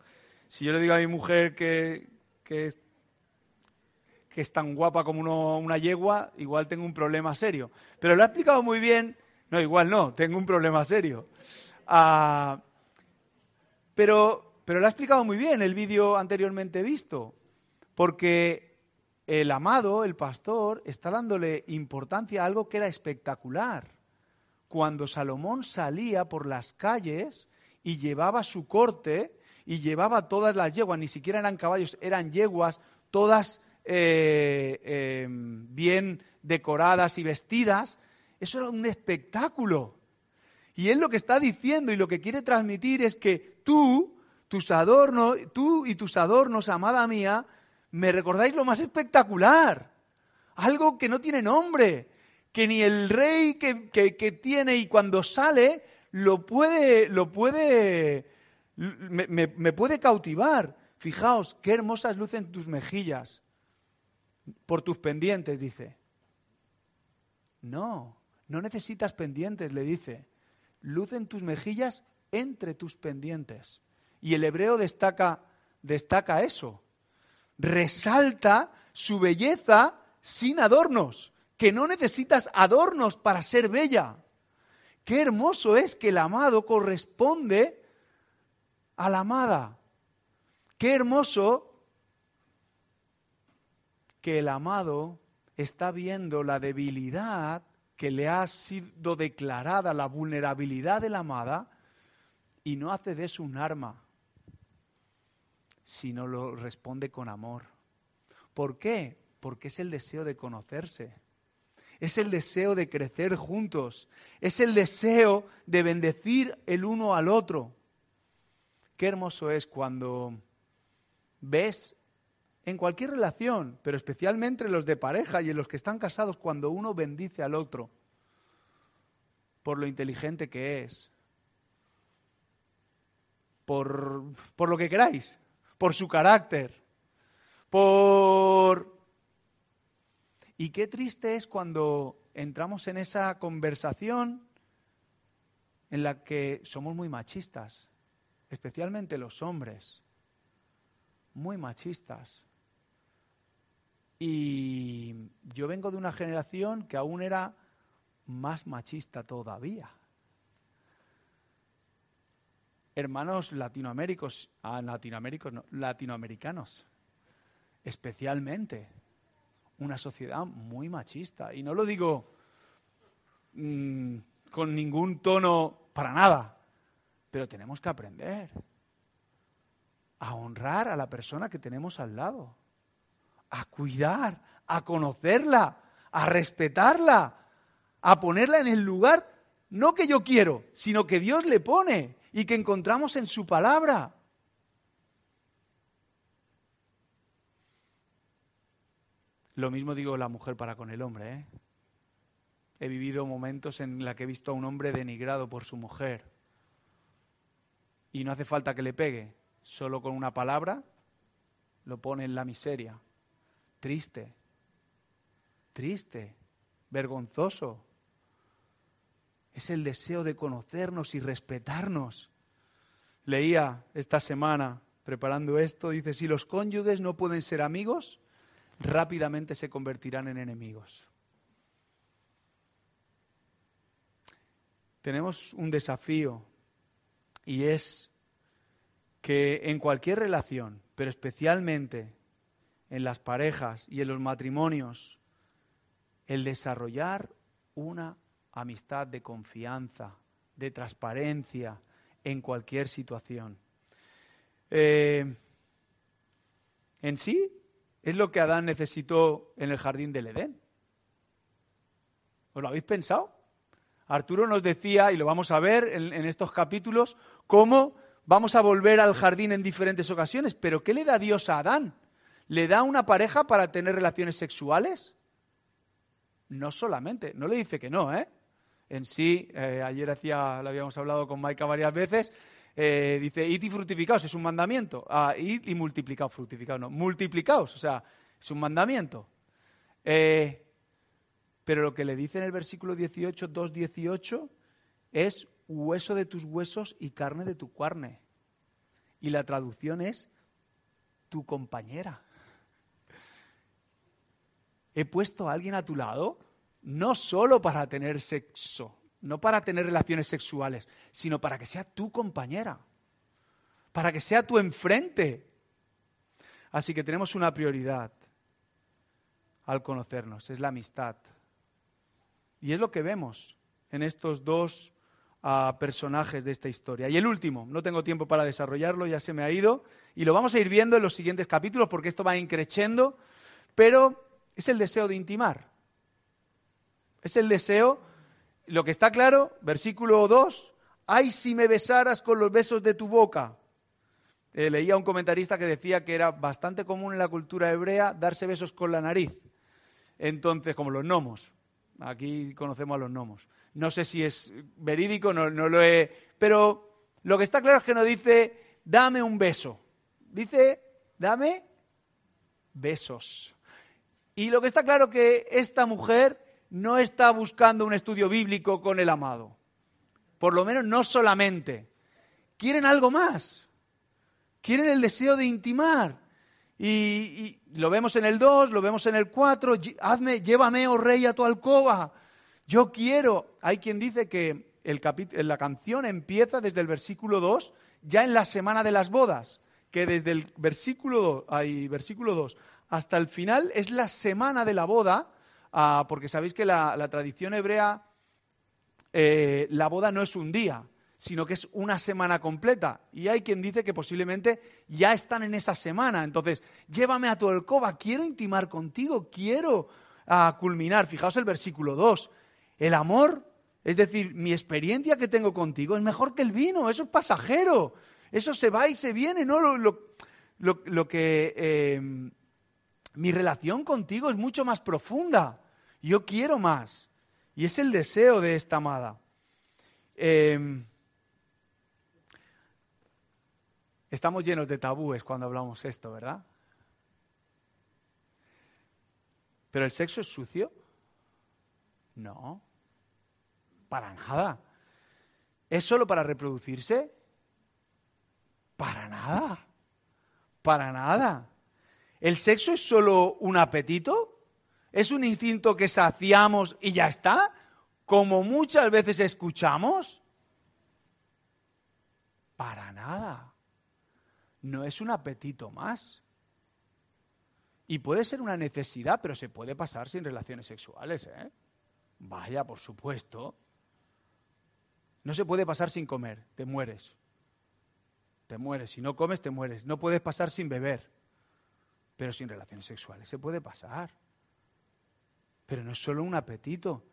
Si yo le digo a mi mujer que es tan guapa como una yegua, igual tengo un problema serio. Pero lo ha explicado muy bien, no, igual no, tengo un problema serio. Ah, pero, pero lo ha explicado muy bien el vídeo anteriormente visto, porque el amado, el pastor, está dándole importancia a algo que era espectacular. Cuando Salomón salía por las calles y llevaba su corte y llevaba todas las yeguas, ni siquiera eran caballos, eran yeguas, todas eh, em, bien decoradas y vestidas, eso era un espectáculo. Y él lo que está diciendo y lo que quiere transmitir es que tú, tus adornos, tú y tus adornos, amada mía, me recordáis lo más espectacular. Algo que no tiene nombre, que ni el rey que, tiene y cuando sale lo puede, lo puede, me, me puede cautivar. Fijaos, qué hermosas lucen tus mejillas por tus pendientes, dice. No, no necesitas pendientes, le dice lucen tus mejillas entre tus pendientes. Y el hebreo destaca, destaca eso. Resalta su belleza sin adornos, que no necesitas adornos para ser bella. Qué hermoso es que el amado corresponde a la amada. Qué hermoso que el amado está viendo la debilidad que le ha sido declarada la vulnerabilidad de la amada y no hace de eso un arma, sino lo responde con amor. ¿Por qué? Porque es el deseo de conocerse, es el deseo de crecer juntos, es el deseo de bendecir el uno al otro. Qué hermoso es cuando ves en cualquier relación, pero especialmente en los de pareja y en los que están casados, cuando uno bendice al otro por lo inteligente que es, por, por lo que queráis, por su carácter, por... Y qué triste es cuando entramos en esa conversación en la que somos muy machistas, especialmente los hombres, muy machistas. Y yo vengo de una generación que aún era más machista todavía. Hermanos latinoamericanos, ah, latinoamericanos, latinoamericanos, especialmente, una sociedad muy machista. Y no lo digo mm, con ningún tono para nada, pero tenemos que aprender a honrar a la persona que tenemos al lado a cuidar, a conocerla, a respetarla, a ponerla en el lugar, no que yo quiero, sino que Dios le pone y que encontramos en su palabra. Lo mismo digo la mujer para con el hombre. ¿eh? He vivido momentos en los que he visto a un hombre denigrado por su mujer. Y no hace falta que le pegue, solo con una palabra lo pone en la miseria triste, triste, vergonzoso. Es el deseo de conocernos y respetarnos. Leía esta semana, preparando esto, dice, si los cónyuges no pueden ser amigos, rápidamente se convertirán en enemigos. Tenemos un desafío y es que en cualquier relación, pero especialmente en las parejas y en los matrimonios el desarrollar una amistad de confianza, de transparencia en cualquier situación. Eh, en sí, es lo que Adán necesitó en el jardín del Edén. ¿Os lo habéis pensado? Arturo nos decía, y lo vamos a ver en, en estos capítulos, cómo vamos a volver al jardín en diferentes ocasiones, pero ¿qué le da Dios a Adán? ¿Le da una pareja para tener relaciones sexuales? No solamente, no le dice que no, ¿eh? En sí, eh, ayer hacía, lo habíamos hablado con Maika varias veces, eh, dice, id y fructificaos, es un mandamiento. Ah, id y multiplicaos, fructificaos, no, multiplicaos, o sea, es un mandamiento. Eh, pero lo que le dice en el versículo 18, 2.18, es hueso de tus huesos y carne de tu carne. Y la traducción es tu compañera. He puesto a alguien a tu lado no solo para tener sexo, no para tener relaciones sexuales, sino para que sea tu compañera, para que sea tu enfrente. Así que tenemos una prioridad al conocernos, es la amistad. Y es lo que vemos en estos dos ah, personajes de esta historia. Y el último, no tengo tiempo para desarrollarlo, ya se me ha ido, y lo vamos a ir viendo en los siguientes capítulos porque esto va increciendo, pero es el deseo de intimar. Es el deseo, lo que está claro, versículo 2, ay si me besaras con los besos de tu boca. Eh, leía un comentarista que decía que era bastante común en la cultura hebrea darse besos con la nariz. Entonces, como los gnomos. Aquí conocemos a los gnomos. No sé si es verídico, no, no lo he. Pero lo que está claro es que no dice, dame un beso. Dice, dame besos. Y lo que está claro es que esta mujer no está buscando un estudio bíblico con el amado. Por lo menos no solamente. Quieren algo más. Quieren el deseo de intimar. Y, lo vemos en el 2, lo vemos en el 4, hazme, llévame, oh rey, a tu alcoba. Yo quiero. Hay quien dice que la canción empieza desde el versículo 2, ya en la semana de las bodas, que desde el versículo, hay versículo 2 hasta el final es la semana de la boda, ah, porque sabéis que la, tradición hebrea, eh, la boda no es un día, sino que es una semana completa. Y hay quien dice que posiblemente ya están en esa semana. Entonces, llévame a tu alcoba, quiero intimar contigo, quiero ah, culminar. Fijaos el versículo 2. El amor, es decir, mi experiencia que tengo contigo es mejor que el vino, eso es pasajero, eso se va y se viene, ¿no? Lo, que... Eh, mi relación contigo es mucho más profunda. Yo quiero más. Y es el deseo de esta amada. Eh, Estamos llenos de tabúes cuando hablamos esto, ¿verdad? ¿Pero el sexo es sucio? No, para nada. ¿Es solo para reproducirse? Para nada, para nada. ¿El sexo es solo un apetito? ¿Es un instinto que saciamos y ya está? Como muchas veces escuchamos. Para nada no es un apetito más. Y puede ser una necesidad, pero se puede pasar sin relaciones sexuales, ¿eh? Vaya, por supuesto. No se puede pasar sin comer, te mueres. Te mueres. Si no comes, te mueres. No puedes pasar sin beber, pero sin relaciones sexuales. Se puede pasar. Pero no es solo un apetito.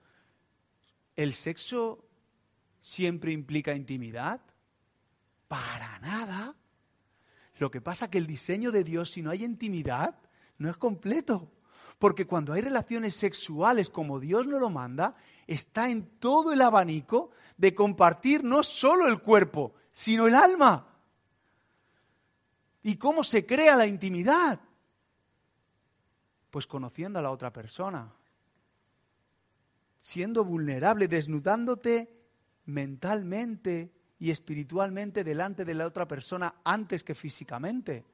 ¿El sexo siempre implica intimidad? Para nada. Lo que pasa es que el diseño de Dios, si no hay intimidad, no es completo. Porque cuando hay relaciones sexuales como Dios nos lo manda, está en todo el abanico de compartir no solo el cuerpo, sino el alma. ¿Y cómo se crea la intimidad? Pues conociendo a la otra persona, siendo vulnerable, desnudándote mentalmente, y espiritualmente delante de la otra persona antes que físicamente.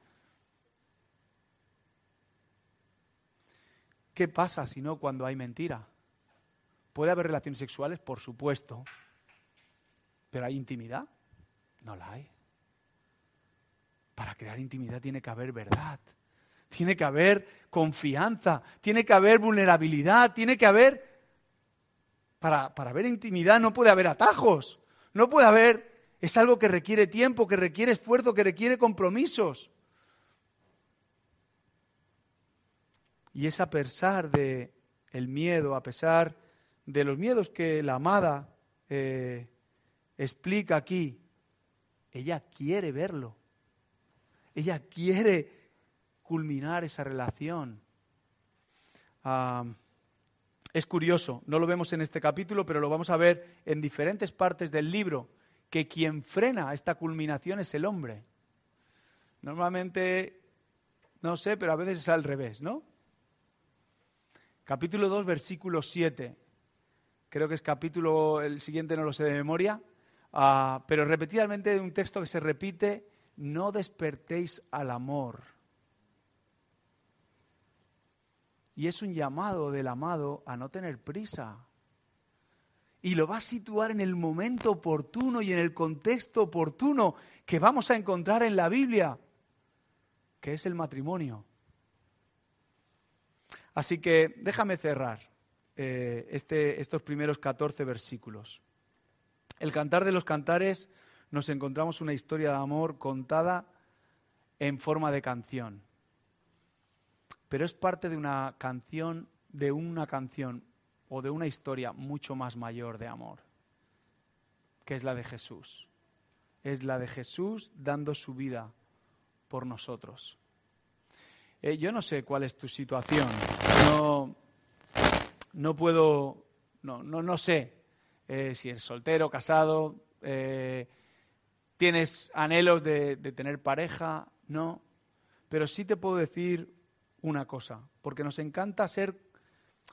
¿Qué pasa si no cuando hay mentira? ¿Puede haber relaciones sexuales? Por supuesto. ¿Pero hay intimidad? No la hay. Para crear intimidad tiene que haber verdad, tiene que haber confianza, tiene que haber vulnerabilidad, tiene que haber... Para, para haber intimidad no puede haber atajos, no puede haber es algo que requiere tiempo, que requiere esfuerzo, que requiere compromisos. Y es a pesar de el miedo, a pesar de los miedos que la amada eh, explica aquí, ella quiere verlo. Ella quiere culminar esa relación. Ah, es curioso, no lo vemos en este capítulo, pero lo vamos a ver en diferentes partes del libro que quien frena esta culminación es el hombre. Normalmente, no sé, pero a veces es al revés, ¿no? Capítulo 2, versículo 7. Creo que es capítulo, el siguiente no lo sé de memoria, ah, pero repetidamente un texto que se repite, no despertéis al amor. Y es un llamado del amado a no tener prisa. Y lo va a situar en el momento oportuno y en el contexto oportuno que vamos a encontrar en la Biblia, que es el matrimonio. Así que déjame cerrar eh, este, estos primeros 14 versículos. El cantar de los cantares nos encontramos una historia de amor contada en forma de canción pero es parte de una canción, de una canción o de una historia mucho más mayor de amor, que es la de Jesús. Es la de Jesús dando su vida por nosotros. Eh, yo no sé cuál es tu situación. No, no puedo, no, no, no sé eh, si eres soltero, casado, eh, tienes anhelos de, de tener pareja, no. Pero sí te puedo decir una cosa, porque nos encanta ser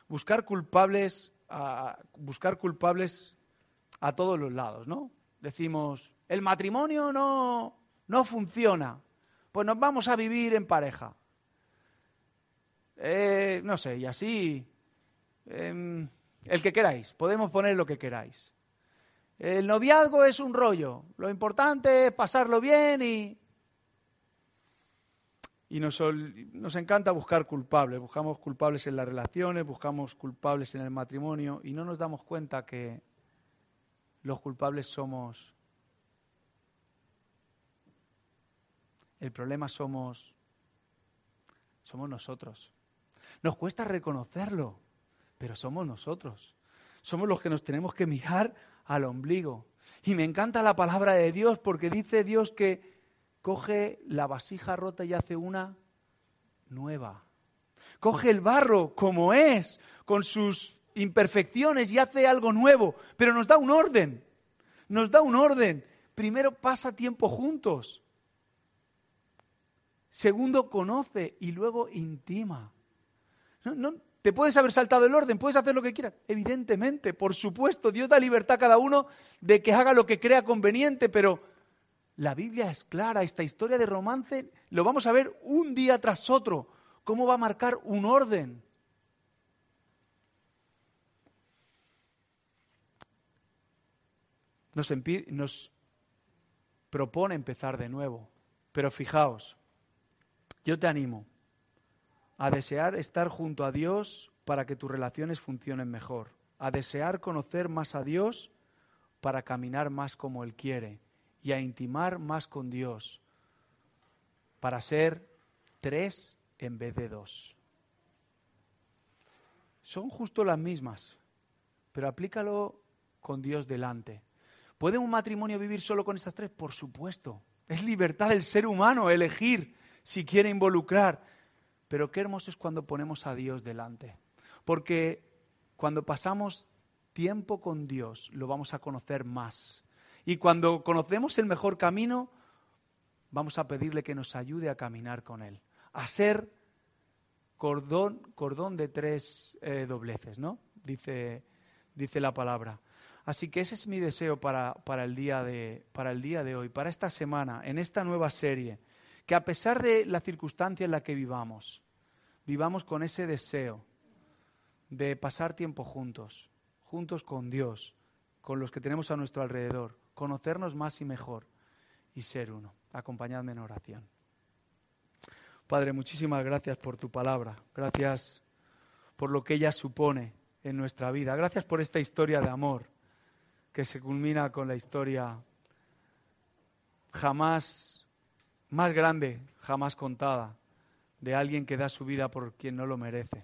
buscar culpables a, buscar culpables a todos los lados, ¿no? Decimos, el matrimonio no, no funciona, pues nos vamos a vivir en pareja. Eh, no sé, y así, em, el que queráis, podemos poner lo que queráis. El noviazgo es un rollo, lo importante es pasarlo bien y y nos, encanta buscar culpables. Buscamos culpables en las relaciones, buscamos culpables en el matrimonio y no nos damos cuenta que los culpables somos... El problema somos... Somos nosotros. Nos cuesta reconocerlo, pero somos nosotros. Somos los que nos tenemos que mirar al ombligo. Y me encanta la palabra de Dios porque dice Dios que coge la vasija rota y hace una nueva. Coge el barro como es, con sus imperfecciones y hace algo nuevo, pero nos da un orden. Nos da un orden. Primero pasa tiempo juntos. Segundo, conoce y luego intima. No, te puedes haber saltado el orden, puedes hacer lo que quieras. Evidentemente, por supuesto, Dios da libertad a cada uno de que haga lo que crea conveniente, pero la Biblia es clara, esta historia de romance lo vamos a ver un día tras otro, cómo va a marcar un orden. Nos, propone empezar de nuevo, pero fijaos, yo te animo a desear estar junto a Dios para que tus relaciones funcionen mejor, a desear conocer más a Dios para caminar más como Él quiere y a intimar más con Dios para ser tres en vez de dos. Son justo las mismas, pero aplícalo con Dios delante. ¿Puede un matrimonio vivir solo con estas tres? Por supuesto. Es libertad del ser humano elegir si quiere involucrar. Pero qué hermoso es cuando ponemos a Dios delante. Porque cuando pasamos tiempo con Dios, lo vamos a conocer más. Y cuando conocemos el mejor camino, vamos a pedirle que nos ayude a caminar con Él, a ser cordón, cordón de tres eh, dobleces, ¿no? Dice, dice la palabra. Así que ese es mi deseo para, para, el día de, para el día de hoy, para esta semana, en esta nueva serie, que a pesar de la circunstancia en la que vivamos, vivamos con ese deseo de pasar tiempo juntos, juntos con Dios, con los que tenemos a nuestro alrededor, conocernos más y mejor y ser uno. Acompañadme en oración. Padre, muchísimas gracias por tu palabra. Gracias por lo que ella supone en nuestra vida. Gracias por esta historia de amor que se culmina con la historia jamás más grande, jamás contada, de alguien que da su vida por quien no lo merece.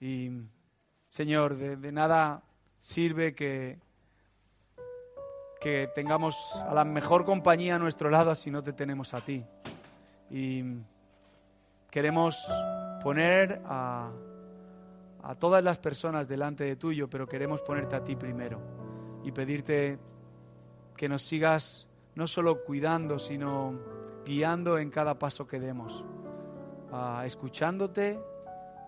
Y, Señor, de nada sirve que que tengamos a la mejor compañía a nuestro lado si no te tenemos a ti. Y queremos poner a, todas las personas delante de tuyo, pero queremos ponerte a ti primero y pedirte que nos sigas no solo cuidando, sino guiando en cada paso que demos, escuchándote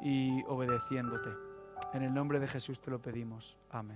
y obedeciéndote. En el nombre de Jesús te lo pedimos. Amén.